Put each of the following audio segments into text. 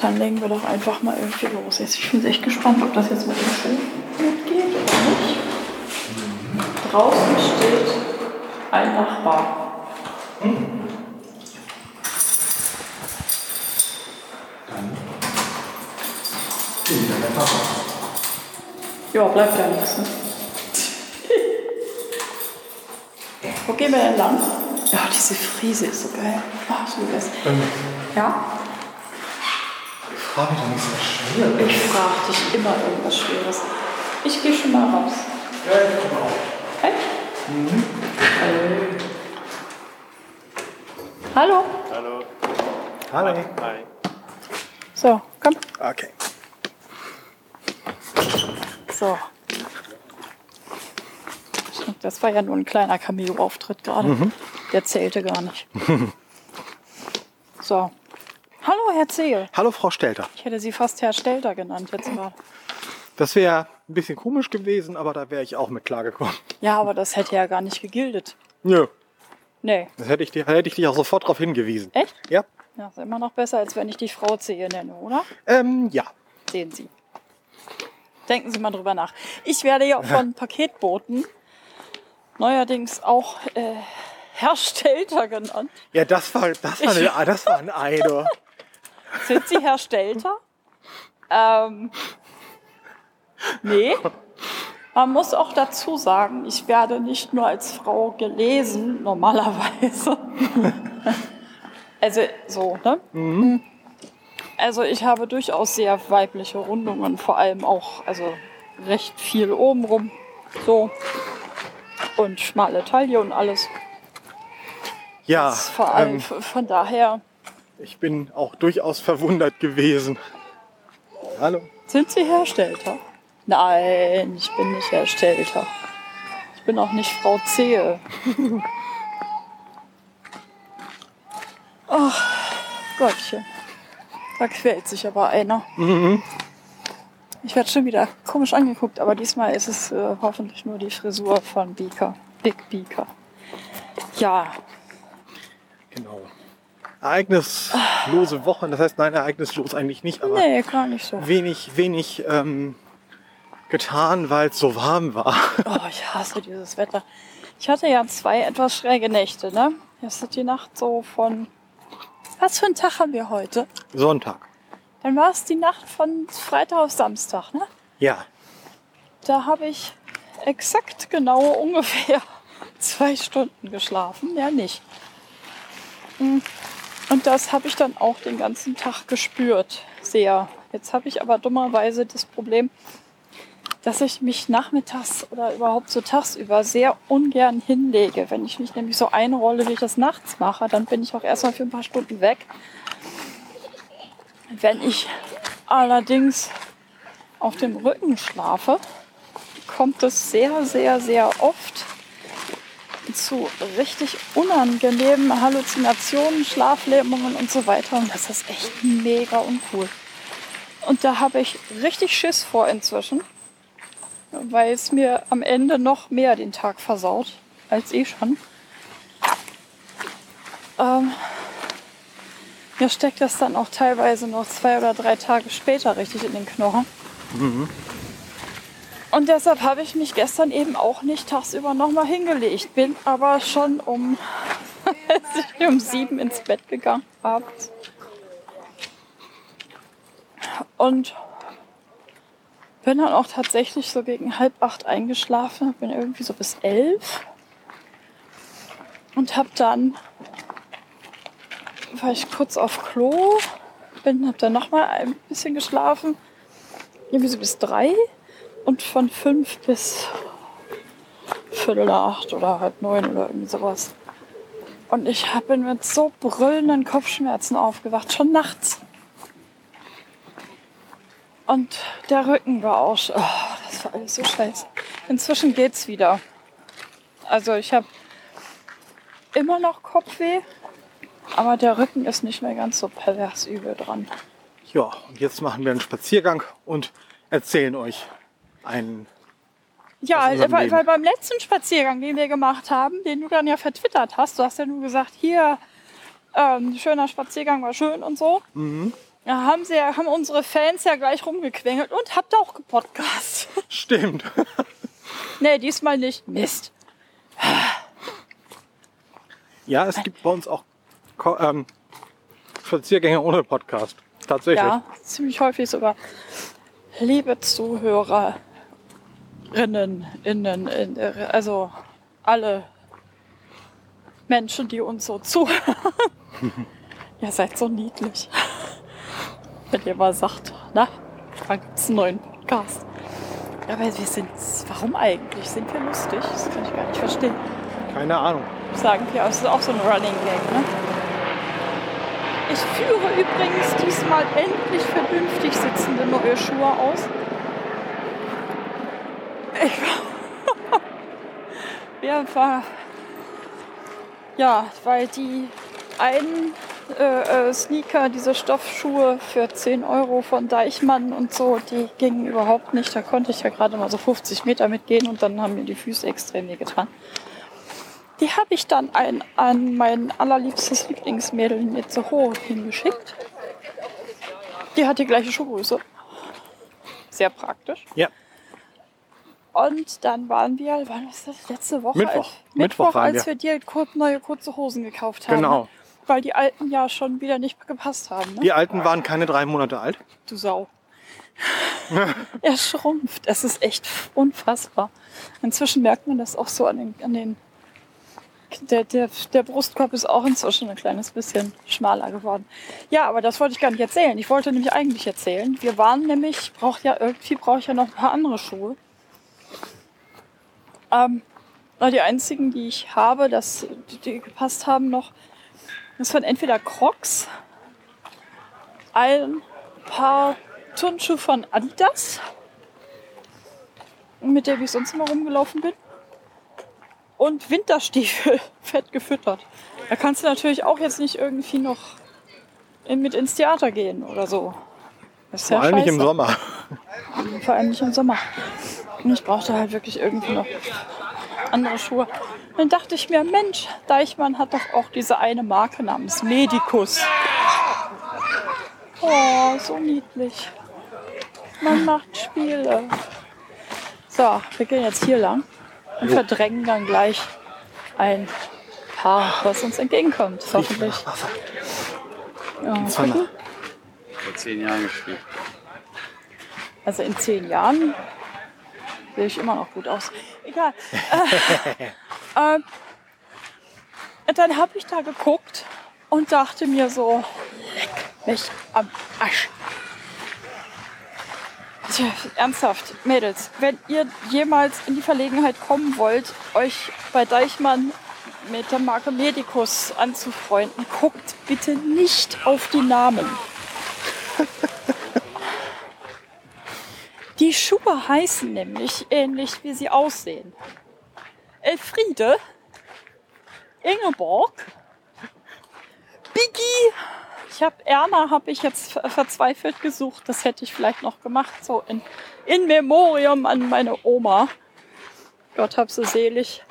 Dann legen wir doch einfach mal irgendwie los. Jetzt, ich bin echt gespannt, ob das jetzt mit dem Film mitgeht oder nicht. Draußen steht ein Nachbar. Ja, bleibt ja nichts. Ne? Wo gehen wir denn lang? Ja, diese Friese ist so geil. Ach, liebe es. Ja? Frage doch nicht so schwer. Ich frage dich immer irgendwas Schweres. Ich gehe schon mal raus. Ja, ich komme auch. Hey? Hallo? Hallo. Hallo. Hi. So, komm. Okay. So. Das war ja nur ein kleiner Cameo-Auftritt gerade. Der zählte gar nicht. so. Hallo, Herr Zehe. Hallo, Frau Stelter. Ich hätte Sie fast Herr Stelter genannt jetzt gerade. Das wäre ein bisschen komisch gewesen, aber da wäre ich auch mit klargekommen. Ja, aber das hätte ja gar nicht gegildet. Nö. Nee. Das hätte ich, dir- hätte ich dich auch sofort darauf hingewiesen. Echt? Ja. Ja, ist immer noch besser, als wenn ich die Frau Zehe nenne, oder? Ähm, ja. Sehen Sie. Denken Sie mal drüber nach. Ich werde ja von Paketboten neuerdings auch äh, Herr Stelter genannt. Ja, das war, das war, eine, das war ein Ei, du. Sind Sie Herr Stelter? Ähm, nee. Man muss auch dazu sagen, ich werde nicht nur als Frau gelesen, normalerweise. also so, ne? Also ich habe durchaus sehr weibliche Rundungen, vor allem auch, also recht viel obenrum, so. Und schmale Taille und alles. Ja, Vor allem ähm, von daher, ich bin auch durchaus verwundert gewesen. Hallo. Sind Sie Herr Stelter? Nein, ich bin nicht Herr Stelter. Ich bin auch nicht Frau Zehe. Ach, Gottchen. Da quält sich aber einer. Ich werde schon wieder komisch angeguckt, aber diesmal ist es äh, hoffentlich nur die Frisur von Beaker. Big Beaker. Ja, Genau. Ereignislose Wochen, das heißt, nein, ereignislos eigentlich nicht, aber nee, gar nicht so. wenig, wenig ähm, getan, weil es so warm war. Oh, ich hasse dieses Wetter. Ich hatte ja zwei etwas schräge Nächte, ne? Jetzt ist die Nacht so von. Was für einen Tag haben wir heute? Sonntag. Dann war es die Nacht von Freitag auf Samstag, ne? Ja. Da habe ich exakt genau ungefähr zwei Stunden geschlafen. Ja, nicht. Mm. Und das habe ich dann auch den ganzen Tag gespürt. Sehr. Jetzt habe ich aber dummerweise das Problem, dass ich mich nachmittags oder überhaupt so tagsüber sehr ungern hinlege. Wenn ich mich nämlich so einrolle, wie ich das nachts mache, dann bin ich auch erstmal für ein paar Stunden weg. Wenn ich allerdings auf dem Rücken schlafe, kommt es sehr, sehr, sehr oft zu richtig unangenehmen Halluzinationen, Schlaflähmungen und so weiter. Und das ist echt mega uncool. Und da habe ich richtig Schiss vor inzwischen, weil es mir am Ende noch mehr den Tag versaut als eh schon. Ähm, mir steckt das dann auch teilweise noch zwei oder drei Tage später richtig in den Knochen. Und deshalb habe ich mich gestern eben auch nicht tagsüber nochmal hingelegt. Bin aber schon um, um sieben ins Bett gegangen abends. Und bin dann auch tatsächlich so gegen halb acht eingeschlafen. Bin irgendwie so bis elf. Und habe dann, war ich kurz auf Klo, bin, habe dann nochmal ein bisschen geschlafen. Irgendwie so bis drei und von fünf bis Viertel nach acht oder halb neun oder irgendwie sowas. Und ich bin mit so brüllenden Kopfschmerzen aufgewacht, schon nachts. Und der Rücken war auch, oh, das war alles so scheiße. Inzwischen geht's wieder. Also ich habe immer noch Kopfweh, aber der Rücken ist nicht mehr ganz so pervers übel dran. Ja, und jetzt machen wir einen Spaziergang und erzählen euch einen. Ja, weil, weil beim letzten Spaziergang, den wir gemacht haben, den du dann ja vertwittert hast, du hast ja nur gesagt, hier, ähm, schöner Spaziergang war schön und so. Mhm. Da haben, sie, ja- haben unsere Fans ja gleich rumgequengelt und habt auch gepodcast. Stimmt. nee, diesmal nicht. Mist. Ja, es gibt bei uns auch ähm, Spaziergänge ohne Podcast. Tatsächlich. Ja, ziemlich häufig sogar. Liebe Zuhörerinnen, innen, in, also alle Menschen, die uns so zuhören. ihr seid so niedlich. Wenn ihr mal sagt, na, da gibt's einen neuen Podcast. Ja, aber wir sind, warum eigentlich? Sind wir lustig? Das kann ich gar nicht verstehen. Keine Ahnung. Sagen wir, das ist auch so ein Running Gag, ne? Ich führe übrigens diesmal endlich vernünftig sitzende neue Schuhe aus. Ja, war, ja, weil die einen äh, äh, Sneaker, diese Stoffschuhe für 10 Euro von Deichmann und so, die gingen überhaupt nicht. Da konnte ich ja gerade mal so 50 Meter mitgehen und dann haben mir die Füße extrem weh getan. Die habe ich dann ein, an mein allerliebstes Lieblingsmädel in Itzehoe hingeschickt. Die hat die gleiche Schuhgröße. Sehr praktisch. Ja. Und dann waren wir, wann ist das? Letzte Woche? Mittwoch. Als, Mittwoch Mittwoch, als wir. wir dir neue kurze Hosen gekauft haben. Genau. Weil die alten ja schon wieder nicht gepasst haben. Ne? Die alten waren keine drei Monate alt. Du Sau. er schrumpft. Es ist echt unfassbar. Inzwischen merkt man das auch so an den. An den der, der, der Brustkorb ist auch inzwischen ein kleines bisschen schmaler geworden. Ja, aber das wollte ich gar nicht erzählen. Ich wollte nämlich eigentlich erzählen. Wir waren nämlich, ich brauche ja irgendwie brauche ich ja noch ein paar andere Schuhe. Ähm, die einzigen, die ich habe, das, die, die gepasst haben noch, das waren entweder Crocs, ein paar Turnschuhe von Adidas, mit der ich sonst immer rumgelaufen bin. Und Winterstiefel, fett gefüttert. Da kannst du natürlich auch jetzt nicht irgendwie noch in, mit ins Theater gehen oder so. Das ist Vor ja allem nicht im scheiße. Sommer. Vor allem nicht im Sommer. Und ich brauchte halt wirklich irgendwie noch andere Schuhe. Dann dachte ich mir, Mensch, Deichmann hat doch auch diese eine Marke namens Medicus. Oh, so niedlich. Man macht Spiele. So, wir gehen jetzt hier lang und verdrängen dann gleich ein Paar, was uns entgegenkommt, hoffentlich. Ja. Vor zehn Jahren gespielt. Also in zehn Jahren sehe ich immer noch gut aus. Egal. äh, ähm, dann habe ich da geguckt und dachte mir so, leck mich am Arsch. Tja, ernsthaft, Mädels, wenn ihr jemals in die Verlegenheit kommen wollt, euch bei Deichmann mit der Marke Medicus anzufreunden, guckt bitte nicht auf die Namen. Die Schuhe heißen nämlich ähnlich, wie sie aussehen. Elfriede, Ingeborg, Biggie. Ich habe Erna habe ich jetzt ver- verzweifelt gesucht. Das hätte ich vielleicht noch gemacht, so in, in Memoriam an meine Oma. Gott hab sie selig.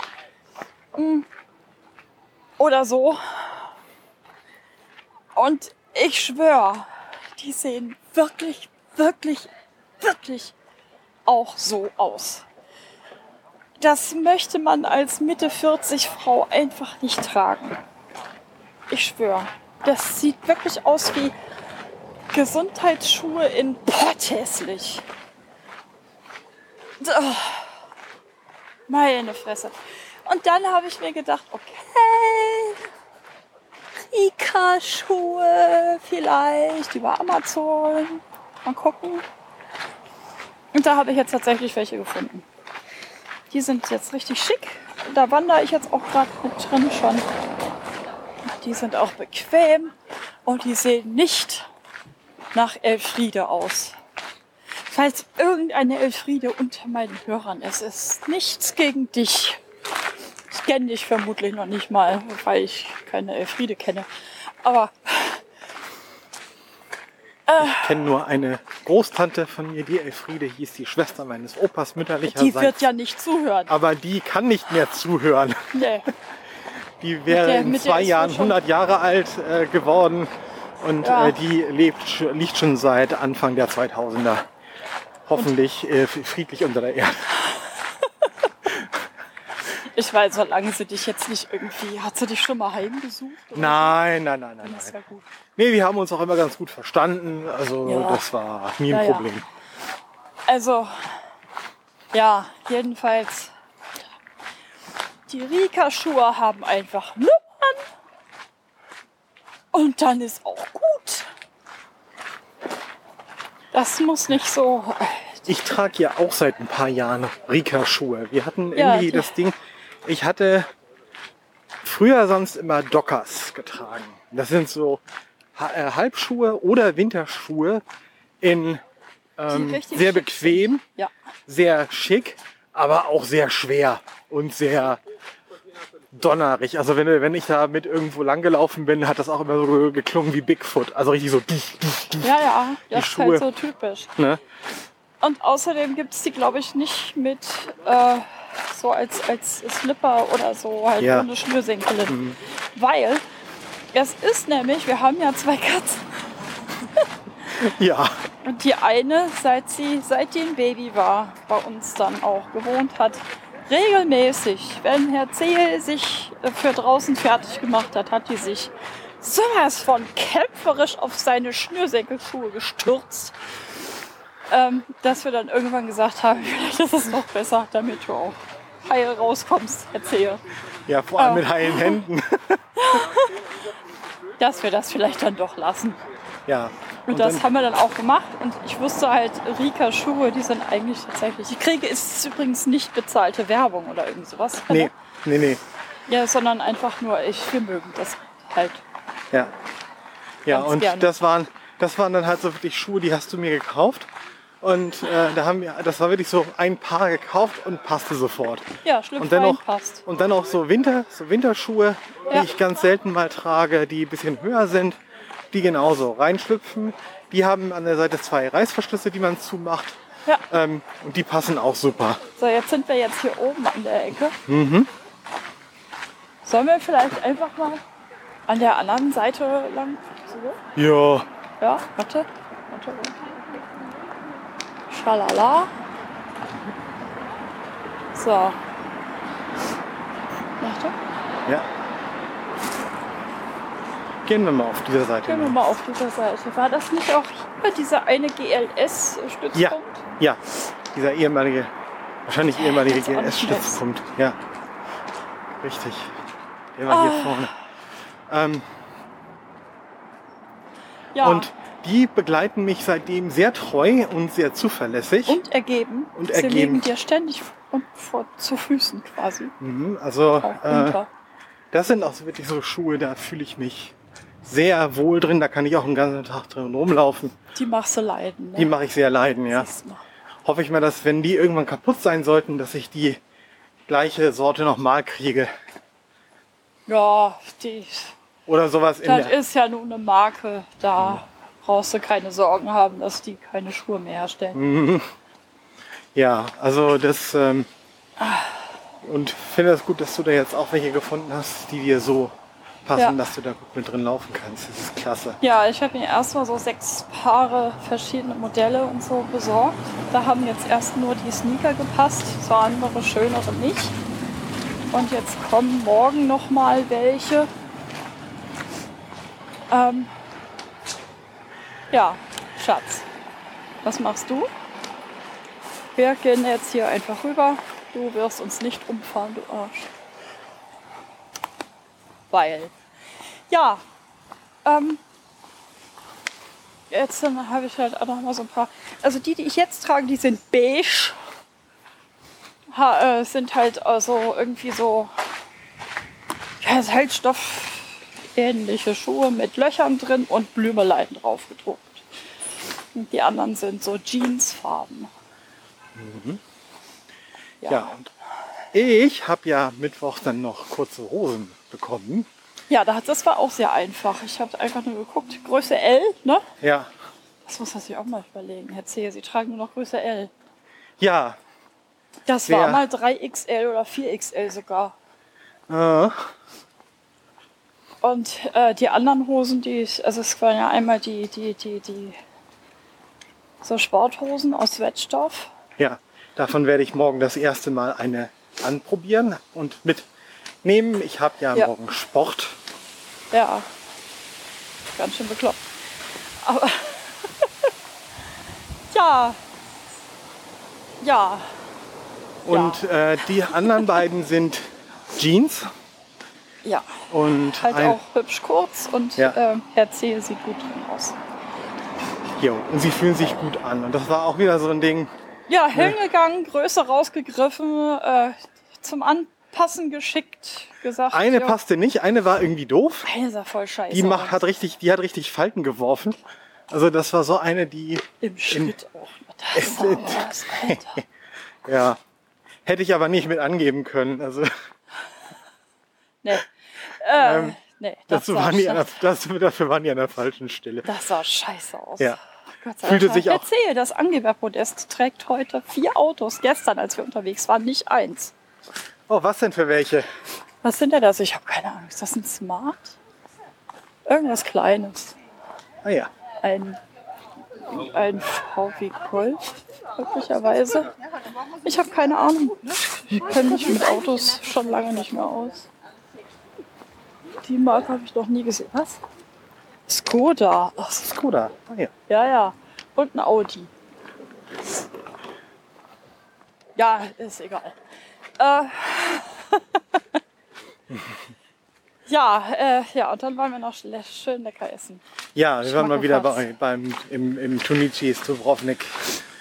Mm. Oder so. Und ich schwöre, die sehen wirklich, wirklich, wirklich auch so aus. Das möchte man als Mitte 40 Frau einfach nicht tragen. Ich schwöre. Das sieht wirklich aus wie Gesundheitsschuhe in potthässlich. Oh, meine Fresse. Und dann habe ich mir gedacht, okay, Rika-Schuhe vielleicht über Amazon. Mal gucken. Und da habe ich jetzt tatsächlich welche gefunden. Die sind jetzt richtig schick. Da wandere ich jetzt auch gerade mit drin schon. Die sind auch bequem und die sehen nicht nach Elfriede aus. Falls irgendeine Elfriede unter meinen Hörern ist, ist nichts gegen dich. Ich kenne dich vermutlich noch nicht mal, weil ich keine Elfriede kenne. Aber Ich kenne nur eine Großtante von mir, die Elfriede hieß, die Schwester meines Opas mütterlicherseits. die wird ja nicht zuhören. Aber die kann nicht mehr zuhören. Nee. Die wäre der- in zwei Jahren wohl schon- 100 Jahre alt äh, geworden Und Ja. äh, die lebt, liegt schon seit Anfang der 2000er. Hoffentlich äh, friedlich unter der Erde. Ich weiß, solange sie dich jetzt nicht irgendwie. Hat sie dich schon mal heimgesucht? Nein, nein, nein, nein? Das wäre gut. Nee, wir haben uns auch immer ganz gut verstanden. Also Ja. das war nie ein Ja, ja. Problem. Also, ja, jedenfalls. Die Rika-Schuhe haben einfach Nummern. Und dann ist auch gut. Das muss nicht so. Ich trage ja auch seit ein paar Jahren Rika-Schuhe. Wir hatten Ja, irgendwie die- das Ding. Ich hatte früher sonst immer Dockers getragen. Das sind so äh, Halbschuhe oder Winterschuhe in ähm, sehr bequem, Ja. sehr schick, aber auch sehr schwer und sehr donnerig. Also wenn, wenn ich da mit irgendwo langgelaufen bin, hat das auch immer so geklungen wie Bigfoot. Also richtig so. Ja, ja, das ist Schuhe. halt so typisch. Ne? Und außerdem gibt es die, glaube ich, nicht mit äh, so als, als Slipper oder so, halt Ja. ohne Schnürsenkel. Weil es ist nämlich, wir haben ja zwei Katzen. Ja. Und die eine, seit sie, seit die ein Baby war, bei uns dann auch gewohnt hat, regelmäßig, wenn Herr Zehl sich für draußen fertig gemacht hat, hat die sich sowas von kämpferisch auf seine Schnürsenkelschuhe gestürzt, ähm, dass wir dann irgendwann gesagt haben, vielleicht ist es noch besser, damit du auch heil rauskommst, Herr Zehl, Ja, vor allem Oh. mit heilen Händen. dass wir das vielleicht dann doch lassen. Ja. Und, das haben wir dann auch gemacht. Und ich wusste halt, Rika Schuhe, die sind eigentlich tatsächlich. Ich kriege ist übrigens nicht bezahlte Werbung oder irgend sowas. Nee, nee, nee. Ja, sondern einfach nur, ich, wir mögen das halt. Ja. Ja, und gerne. das waren, das waren dann halt so wirklich Schuhe, die hast du mir gekauft. Und äh, da haben wir, das war wirklich so ein Paar gekauft und passte sofort. Ja, Schlüpfer Und dann noch, passt. und dann auch so Winter, so Winterschuhe, Ja. die ich ganz selten mal trage, die ein bisschen höher sind, die genauso reinschlüpfen. Die haben an der Seite zwei Reißverschlüsse, die man zumacht. Ja. Ähm, und die passen auch super. So, jetzt sind wir jetzt hier oben an der Ecke. Mhm. Sollen wir vielleicht einfach mal an der anderen Seite lang? So? Ja. Ja, warte. Warte. Schalala. So. Warte. Ja. Gehen wir mal auf dieser Seite. Gehen wir mal auf dieser Seite. War das nicht auch hier dieser eine GLS-Stützpunkt? Ja, ja. Dieser ehemalige, wahrscheinlich ehemalige GS-Stützpunkt. Ja. Richtig. Der war hier Ah. vorne. Ähm, Ja. Und die begleiten mich seitdem sehr treu und sehr zuverlässig. Und ergeben. Und Sie ergeben. liegen dir ständig und vor, zu Füßen quasi. Mhm, also äh, das sind auch wirklich so Schuhe, da fühle ich mich sehr wohl drin. Da kann ich auch den ganzen Tag drin rumlaufen. Die machst du leiden. Ne? Die mache ich sehr leiden, ja. Hoffe ich mal, dass wenn die irgendwann kaputt sein sollten, dass ich die gleiche Sorte nochmal kriege. Ja, die, Oder sowas in das der. ist ja nun eine Marke. Da brauchst du keine Sorgen haben, dass die keine Schuhe mehr herstellen. Ja, also das. Ähm, und finde es gut, dass du da jetzt auch welche gefunden hast, die dir so passen, Ja. dass du da gut mit drin laufen kannst. Das ist klasse. Ja, ich habe mir erstmal so sechs Paare verschiedene Modelle und so besorgt. Da haben jetzt erst nur die Sneaker gepasst, so andere schönere nicht. Und jetzt kommen morgen noch mal welche. Ähm, ja, Schatz, was machst du? Wir gehen jetzt hier einfach rüber. Du wirst uns nicht umfahren, du Arsch. Weil, ja, ähm, jetzt habe ich halt auch noch mal so ein paar. Also die, die ich jetzt trage, die sind beige. Ha, äh, sind halt also irgendwie so ja, Halsstoff ähnliche Schuhe mit Löchern drin und Blümeleien drauf gedruckt. Und die anderen sind so Jeansfarben. Ja, und ich habe ja Mittwoch dann noch kurze Hosen bekommen. Ja, das, das war auch sehr einfach. Ich habe einfach nur geguckt. Größe L, ne? Ja, Das muss man sich auch mal überlegen. Herr Zehe, Sie tragen nur noch Größe L. ja. Das Wer- war mal 3XL oder 4XL sogar. Äh, Und äh, die anderen Hosen, die also es waren ja einmal die, die, die, die, so Sporthosen aus Wettstoff. Ja, davon werde ich morgen das erste Mal eine anprobieren und mitnehmen. Ich habe ja, Ja. morgen Sport. Ja, ganz schön bekloppt. Aber ja, ja, Und äh, die anderen beiden sind Jeans ja. und Halt ein, auch hübsch kurz und Ja. ähm, Herr C. sieht gut drin aus. jo, und sie fühlen sich gut an. Und das war auch wieder so ein Ding. Ja, hingegangen, Größe rausgegriffen, äh, zum Anpassen geschickt, gesagt. Eine ja, passte nicht, eine war irgendwie doof. Eine sah voll scheiße Die macht, hat richtig, die hat richtig Falten geworfen. Also das war so eine, die Im Schritt auch. Das sind- aus, Alter. ja hätte ich aber nicht mit angeben können. Also Nee. Äh, Ähm, nee, das waren die der, das, dafür waren die an der falschen Stelle. das sah scheiße aus. Ja. Gott sei Fühlte Dank. sich auch- Erzähl, das Angeberpodest trägt heute vier Autos. Gestern, als wir unterwegs waren, nicht eins. Oh, was denn für welche? Was sind denn das? Ich habe keine Ahnung. Ist das ein Smart? Irgendwas Kleines. Ah ja. Ein, ein VW Golf, möglicherweise. Ich habe keine Ahnung. Ich kenne mich mit Autos schon lange nicht mehr aus. Die Marke habe ich noch nie gesehen. Was? Skoda. Ach, Skoda. Ah ja. ja, ja. Und ein Audi. Ja, ist egal. Äh, ja, äh, ja, und dann waren wir noch schön lecker essen. Ja, wir waren mal wieder bei, beim, im, im Tunicis Dubrovnik.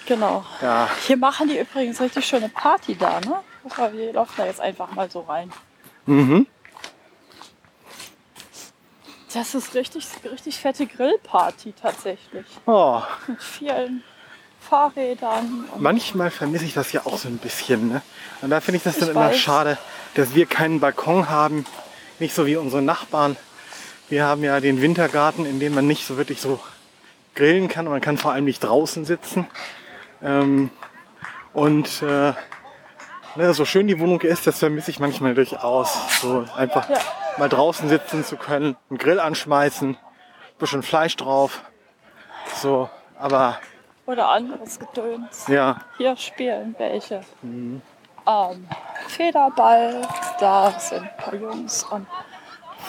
Genau. Ja, Hier machen die übrigens richtig schöne Party da, ne? Aber wir laufen da jetzt einfach mal so rein. mhm. Das ist richtig, richtig fette Grillparty tatsächlich. oh, Mit vielen Fahrrädern. Manchmal vermisse ich das ja auch so ein bisschen. Ne? Und da finde ich das dann Ich immer weiß. schade, dass wir keinen Balkon haben. Nicht so wie unsere Nachbarn. Wir haben ja den Wintergarten, in dem man nicht so wirklich so grillen kann. Man kann vor allem nicht draußen sitzen. Ähm, und äh, ne, so schön die Wohnung ist, das vermisse ich manchmal durchaus. So einfach Ja. Mal draußen sitzen zu können, einen Grill anschmeißen, bisschen Fleisch drauf. So, aber oder anderes Gedöns. ja, Hier spielen welche. Ähm, Federball, da sind ein paar Jungs und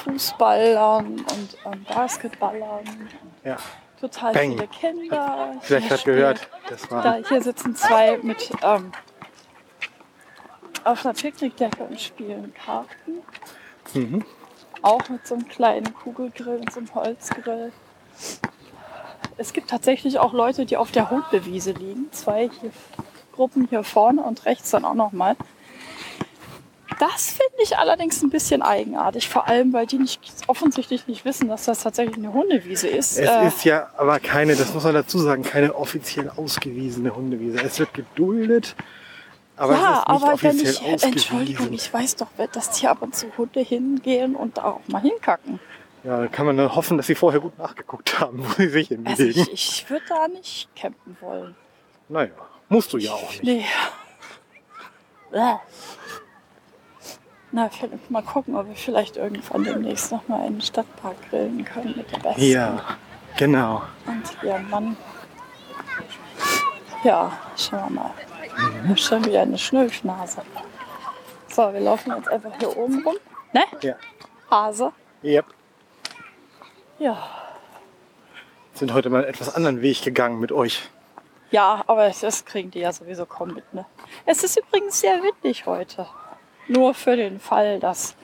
Fußballern und ähm, Basketballern. ja. Total Bang. viele Kinder. Vielleicht Hier hat gehört. Das war Da, hier sitzen zwei mit ähm, auf einer Picknickdecke und spielen Karten. Mhm. Auch mit so einem kleinen Kugelgrill und so einem Holzgrill. Es gibt tatsächlich auch Leute, die auf der Hundewiese liegen. Zwei hier, Gruppen hier vorne und rechts dann auch nochmal. Das finde ich allerdings ein bisschen eigenartig, vor allem weil die nicht, offensichtlich nicht wissen, dass das tatsächlich eine Hundewiese ist. Es Äh, ist ja aber keine, das muss man dazu sagen, keine offiziell ausgewiesene Hundewiese. Es wird geduldet, aber ja, aber wenn ich. Entschuldigung, ich weiß doch, dass hier ab und zu Hunde hingehen und da auch mal hinkacken. Ja, da kann man nur hoffen, dass sie vorher gut nachgeguckt haben, wo sie sich Also hinlegen. ich, ich würde da nicht campen wollen. Naja, musst du ja auch nicht. Nee. Na, Philipp, mal gucken, ob wir vielleicht irgendwann demnächst noch mal in den Stadtpark grillen können mit der Besten. Ja, genau. Und ihrem Mann. Ja, schauen wir mal. Mhm. Schon wieder eine Schnülfnase. So, wir laufen jetzt einfach hier oben rum. Ne? Ja. Hase. Yep. Ja. Sind heute mal einen etwas anderen Weg gegangen mit euch. Ja, aber das kriegen die ja sowieso kaum mit, ne? Es ist übrigens sehr windig heute. Nur für den Fall, dass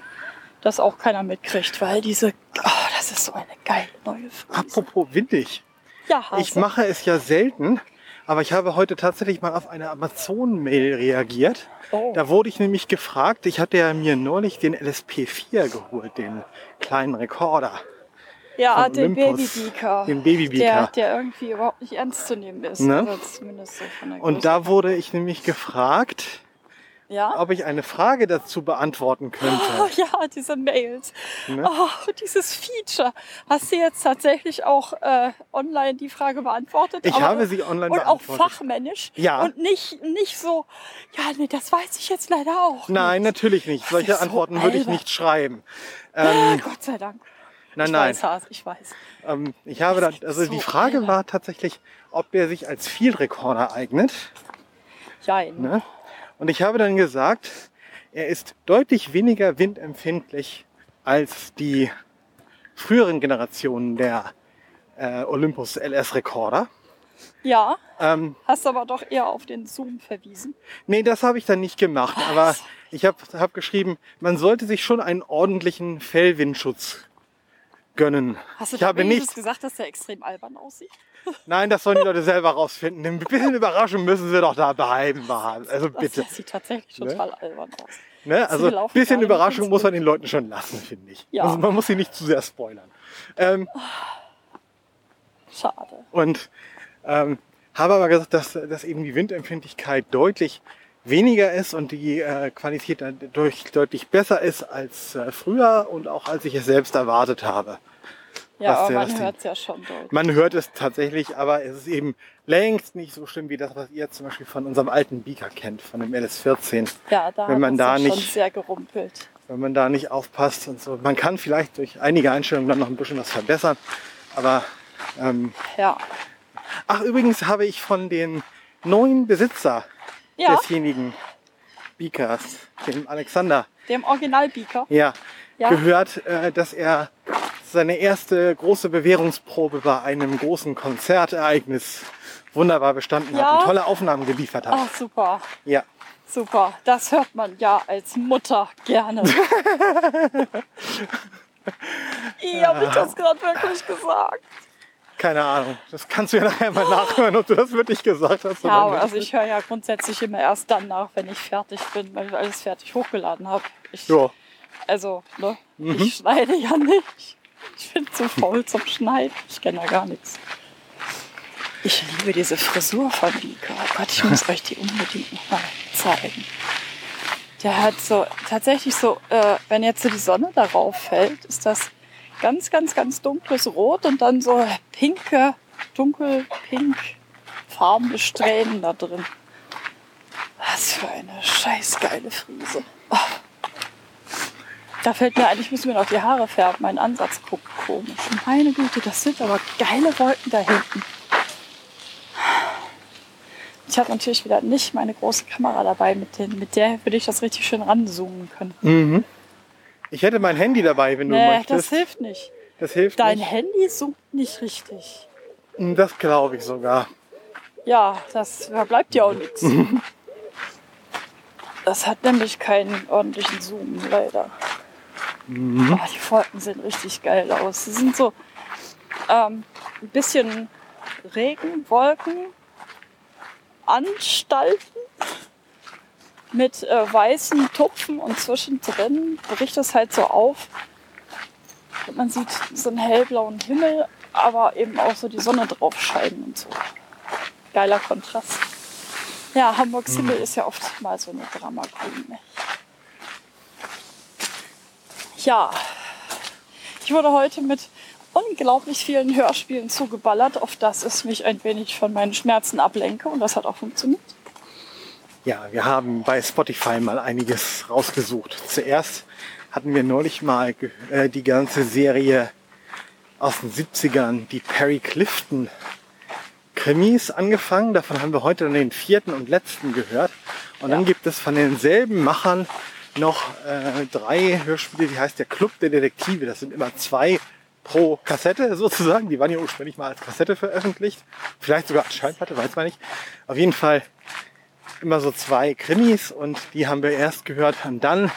das auch keiner mitkriegt, weil diese, oh, das ist so eine geile neue Frise. Apropos windig. Ja, Hase. Ich mache es ja selten, aber ich habe heute tatsächlich mal auf eine Amazon-Mail reagiert. Oh. Da wurde ich nämlich gefragt, ich hatte ja mir neulich den LSP4 geholt, den kleinen Rekorder. ja, den. Babybeaker. Den Babybeaker. Der, der irgendwie überhaupt nicht ernst zu nehmen ist. Ne? Also zumindest so von der Und da wurde ich nämlich gefragt, Ja? ob ich eine Frage dazu beantworten könnte. Oh ja, diese Mails. Ne? Oh, dieses Feature. Hast du jetzt tatsächlich auch äh, online die Frage beantwortet? Ich Aber- habe sie online Und auch beantwortet. fachmännisch. Ja. Und nicht, nicht so, ja, nee, das weiß ich jetzt leider auch. Nein, nicht. natürlich nicht. Solche so Antworten würde ich albern. nicht schreiben. Ah, Gott sei Dank. Nein, ich nein. weiß, ich weiß. Ähm, ich habe da, also so die Frage albern. war tatsächlich, ob der sich als Field Recorder eignet. Jein. Ne? Und ich habe dann gesagt, er ist deutlich weniger windempfindlich als die früheren Generationen der äh, Olympus LS Recorder. Ja, Ähm, hast aber doch eher auf den Zoom verwiesen. nee, das habe ich dann nicht gemacht, aber ich habe hab geschrieben, man sollte sich schon einen ordentlichen Fellwindschutz gönnen. Hast du ich habe nicht, gesagt, dass der extrem albern aussieht? nein, das sollen die Leute selber rausfinden. Ein bisschen Überraschung müssen sie doch da behalten. Also bitte. das sieht tatsächlich Ne? total albern aus. Ne? Also ein bisschen Überraschung muss man den Leuten schon lassen, finde ich. Ja. Also man muss sie nicht zu sehr spoilern. Ähm, Schade. und ähm, habe aber gesagt, dass, dass eben die Windempfindlichkeit deutlich weniger ist und die äh, Qualität dadurch deutlich besser ist als äh, früher und auch als ich es selbst erwartet habe. Ja, aber man hört es ja schon deutlich. Man hört es tatsächlich, aber es ist eben längst nicht so schlimm wie das, was ihr zum Beispiel von unserem alten Beaker kennt, von dem LS14. Ja, da wenn man es da ja schon nicht- sehr gerumpelt. wenn man da nicht aufpasst und so. Man kann vielleicht durch einige Einstellungen dann noch ein bisschen was verbessern. Aber ähm, Ja. ach übrigens habe ich von den neuen Besitzer Ja, desjenigen Beakers, dem Alexander, dem Original-Beaker. ja, Ja. gehört, äh, dass er seine erste große Bewährungsprobe bei einem großen Konzertereignis wunderbar bestanden Ja. hat und tolle Aufnahmen geliefert hat. Ach, super. Ja. Super. Das hört man ja als Mutter gerne. Ihr habt das gerade wirklich gesagt. Keine Ahnung. Das kannst du ja nachher mal nachhören, ob du das wirklich gesagt hast. Ja, also ich höre ja grundsätzlich immer erst dann nach, wenn ich fertig bin, weil ich alles fertig hochgeladen habe. Ja. Also, ne, Mhm. ich schneide ja nicht. Ich bin zu faul zum Schneiden. Ich kenne ja gar nichts. Ich liebe diese Frisur von Vika. Oh Gott, ich muss euch die unbedingt noch mal zeigen. Der hat so, tatsächlich so, äh, wenn jetzt so die Sonne darauf fällt, ist das ganz, ganz, ganz dunkles Rot und dann so pinke, dunkelpink farbene Strähnen da drin. Was für eine scheiß geile Frise. Oh. Da fällt mir ein, ich muss mir noch die Haare färben. Mein Ansatz guckt komisch. Meine Güte, das sind aber geile Wolken da hinten. Ich habe natürlich wieder nicht meine große Kamera dabei, mit, den, mit der würde ich das richtig schön ranzoomen können. Mhm. Ich hätte mein Handy dabei, wenn du Nee, möchtest. das hilft nicht. Das hilft Dein nicht. Handy zoomt nicht richtig. Das glaube ich sogar. Ja, das da bleibt ja auch nichts. Das hat nämlich keinen ordentlichen Zoom, leider. Boah, die Wolken sehen richtig geil aus. Sie sind so ähm, ein bisschen Regenwolken, Anstalten mit äh, weißen Tupfen und zwischendrin bricht es halt so auf. Und man sieht so einen hellblauen Himmel, aber eben auch so die Sonne drauf scheinen und so. Geiler Kontrast. Ja, Hamburgs Himmel ist ja oft mal so eine Drama Queen. Ja, ich wurde heute mit unglaublich vielen Hörspielen zugeballert, auf das es mich ein wenig von meinen Schmerzen ablenke und das hat auch funktioniert. Ja, wir haben bei Spotify mal einiges rausgesucht. Zuerst hatten wir neulich mal äh, die ganze Serie aus den 70ern, die Perry Clifton Krimis angefangen. Davon haben wir heute dann den vierten und letzten gehört. Und dann Ja. gibt es von denselben Machern noch äh, drei Hörspiele, die heißt der Club der Detektive. Das sind immer zwei pro Kassette sozusagen. Die waren ja ursprünglich mal als Kassette veröffentlicht. Vielleicht sogar als Schallplatte, weiß man nicht. Auf jeden Fall immer so zwei Krimis und die haben wir erst gehört und dann,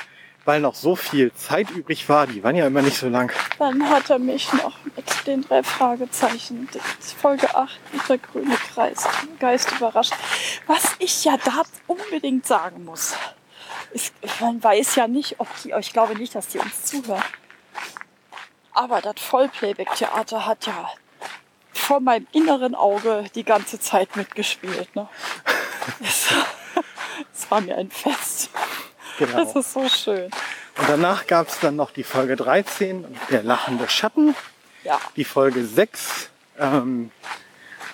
weil noch so viel Zeit übrig war, die waren ja immer nicht so lang. Dann hat er mich noch mit den drei Fragezeichen, Folge 8 und der grüne Kreis, Geist überrascht. Was ich ja da unbedingt sagen muss, ist, man weiß ja nicht, ob die, ich glaube nicht, dass die uns zuhören. Aber das Vollplayback-Theater hat ja vor meinem inneren Auge die ganze Zeit mitgespielt. Ne? Es, war mir ein Fest. Genau. Das ist so schön. Und danach gab es dann noch die Folge 13, der lachende Schatten. Ja. Die Folge 6, ähm,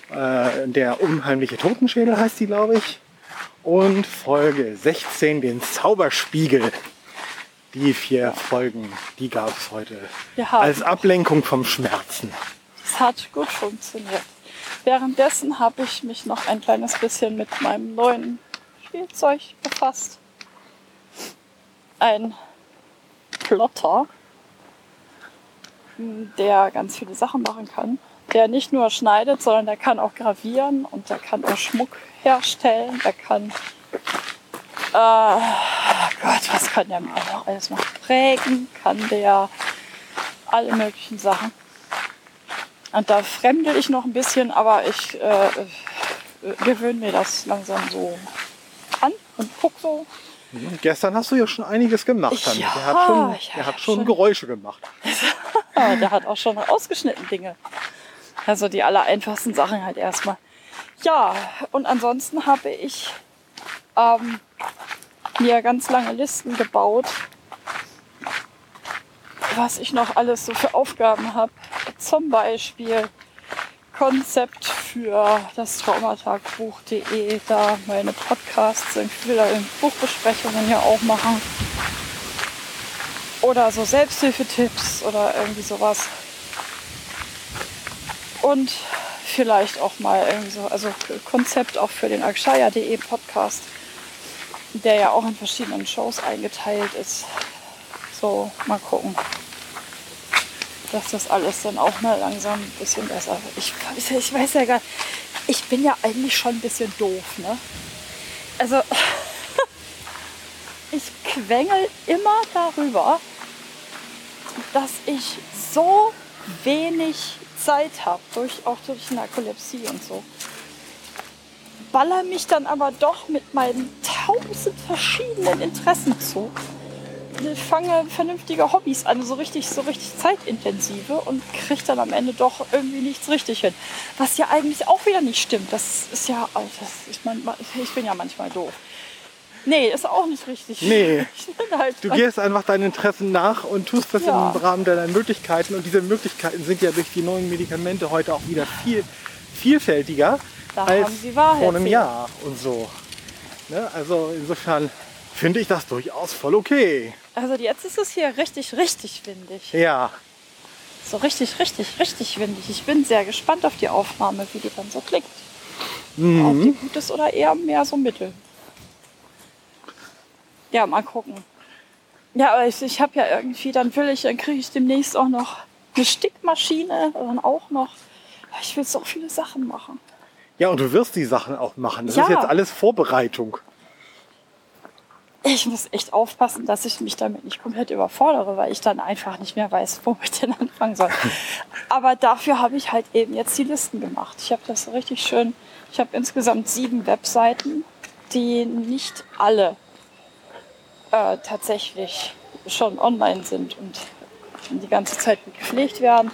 äh, der unheimliche Totenschädel heißt die, glaube ich. Und Folge 16, den Zauberspiegel. Die vier Folgen, die gab es heute als Ablenkung vom Schmerzen. Es hat gut funktioniert. Währenddessen habe ich mich noch ein kleines bisschen mit meinem neuen Spielzeug befasst. Ein Plotter, der ganz viele Sachen machen kann. Der nicht nur schneidet, sondern der kann auch gravieren und der kann auch Schmuck herstellen. Der kann, äh, oh Gott, was kann der noch alles machen? Prägen kann der alle möglichen Sachen. Und da fremdel ich noch ein bisschen, aber ich äh, äh, gewöhne mir das langsam so an und guck so. Und gestern hast du ja schon einiges gemacht damit. Ja, der hat schon, ich der hat schon schon- Geräusche gemacht. Ja, der hat auch schon ausgeschnitten Dinge. Also die aller einfachsten Sachen halt erstmal. Ja, und ansonsten habe ich ähm, mir ganz lange Listen gebaut, was ich noch alles so für Aufgaben habe. Zum Beispiel Konzept für das Traumatagbuch.de, da meine Podcasts, ich will da Buchbesprechungen ja auch machen. Oder so Selbsthilfetipps oder irgendwie sowas. Und vielleicht auch mal irgendwie so, also Konzept auch für den Akshaya.de Podcast, der ja auch in verschiedenen Shows eingeteilt ist. So, mal gucken. Dass das alles dann auch mal langsam ein bisschen besser wird. Ich, weiß ja- ich weiß ja gar ich bin ja eigentlich schon ein bisschen doof, ne? Also, ich quengel immer darüber, dass ich so wenig Zeit habe, durch, auch durch Narkolepsie und so. Baller mich dann aber doch mit meinen tausend verschiedenen Interessen zu. Ich fange vernünftige Hobbys an, so richtig, so richtig zeitintensive und kriege dann am Ende doch irgendwie nichts richtig hin. Was ja eigentlich auch wieder nicht stimmt. Das ist ja, das, ich, mein, ich bin ja manchmal doof. Nee, ist auch nicht richtig. Nee. Halt Du gehst einfach deinen Interessen nach und tust das Ja. im Rahmen deiner Möglichkeiten. Und diese Möglichkeiten sind ja durch die neuen Medikamente heute auch wieder viel vielfältiger Da als haben Sie Wahrheit, vor einem. Jahr und so. Ne? Also insofern finde ich das durchaus voll okay. Also jetzt ist es hier richtig, richtig windig. Ja, So richtig, richtig, richtig windig. Ich bin sehr gespannt auf die Aufnahme, wie die dann so klingt. Mhm. Ob die gut ist oder eher mehr so mittel. Ja, mal gucken. Ja, aber ich, ich habe ja irgendwie, dann will ich, dann kriege ich demnächst auch noch eine Stickmaschine, dann auch noch. Ich will so viele Sachen machen. ja, und du wirst die Sachen auch machen. Das Ja. ist jetzt alles Vorbereitung. Ich muss echt aufpassen, dass ich mich damit nicht komplett überfordere, weil ich dann einfach nicht mehr weiß, womit ich denn anfangen soll. Aber dafür habe ich halt eben jetzt die Listen gemacht. Ich habe das so richtig schön. Ich habe insgesamt sieben Webseiten, die nicht alle äh, tatsächlich schon online sind und die ganze Zeit gepflegt werden.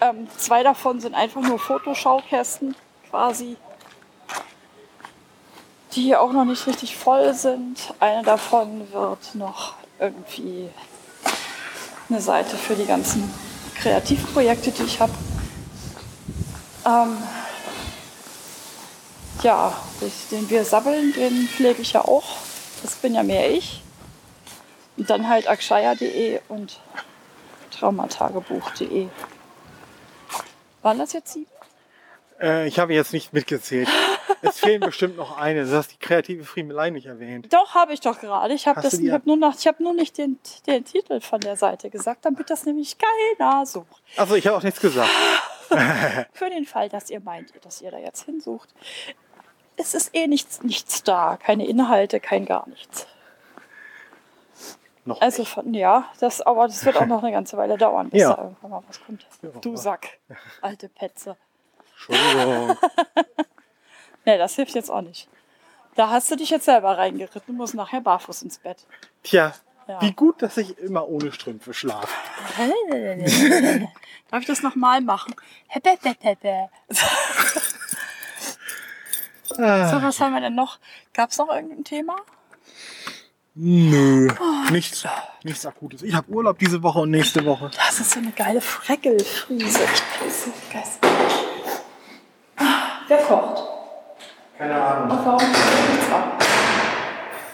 Ähm, zwei davon sind einfach nur Fotoschaukästen quasi die auch noch nicht richtig voll sind. Eine davon wird noch irgendwie eine Seite für die ganzen Kreativprojekte, die ich habe. Ähm, ja, den Wir sabbeln, den pflege ich ja auch. Das bin ja mehr ich. Und dann halt akshaya.de und traumatagebuch.de. Waren das jetzt sieben? Äh, ich habe jetzt nicht mitgezählt. Es fehlen bestimmt noch eine. Du hast die kreative Friemelei nicht erwähnt. Doch, habe ich doch gerade. Ich habe hab nur, ich hab nur nicht den, den Titel von der Seite gesagt, damit das nämlich keiner sucht. Also ich habe auch nichts gesagt. Für den Fall, dass ihr meint, dass ihr da jetzt hinsucht. Es ist eh nichts, nichts da. Keine Inhalte, kein gar nichts. Noch Also von, ja, das, aber das wird auch noch eine ganze Weile dauern, bis Ja. da irgendwann mal was kommt. Du Sack, alte Petze. Entschuldigung. Nee, das hilft jetzt auch nicht. Da hast du dich jetzt selber reingeritten. Du musst nachher barfuß ins Bett. Tja, Ja. wie gut, dass ich immer ohne Strümpfe schlafe. Darf ich das nochmal machen? Heppe. Ah, So, was haben wir denn noch? Gab es noch irgendein Thema? Nö, nichts, nichts Akutes. Ich habe Urlaub diese Woche und nächste Woche. Das ist so eine geile Freckelfriese. So. Ah, Wer kocht? Keine Ahnung. Und warum nichts ab?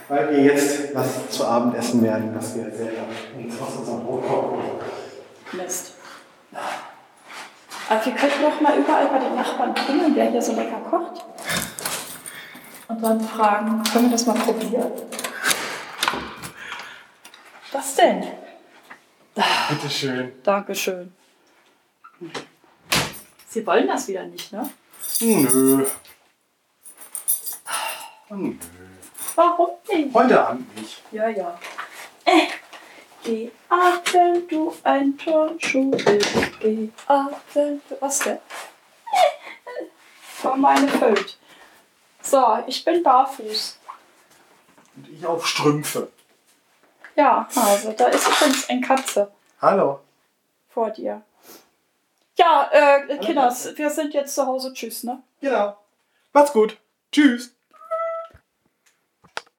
Weil wir jetzt was zu Abend essen werden, was wir selber uns aus unserem Brot kochen. Mist. Aber wir könnten doch mal überall bei den Nachbarn klingeln, wer hier so lecker kocht. Und dann fragen, können wir das mal probieren? Was denn? Bitte schön. Dankeschön. Sie wollen das wieder nicht, ne? Nö. Nö. Warum nicht? Heute Abend nicht. Ja, ja. Äh, geh ab, wenn du ein Turnschuh bist. Geh ab, wenn du... Was denn? War meine Feld. So, ich bin barfuß. Und ich auf Strümpfe. Ja, also da ist übrigens ein Katze Hallo. vor dir. Ja, äh, Kinders, wir sind jetzt zu Hause. Tschüss, ne? Genau. Macht's gut. Tschüss.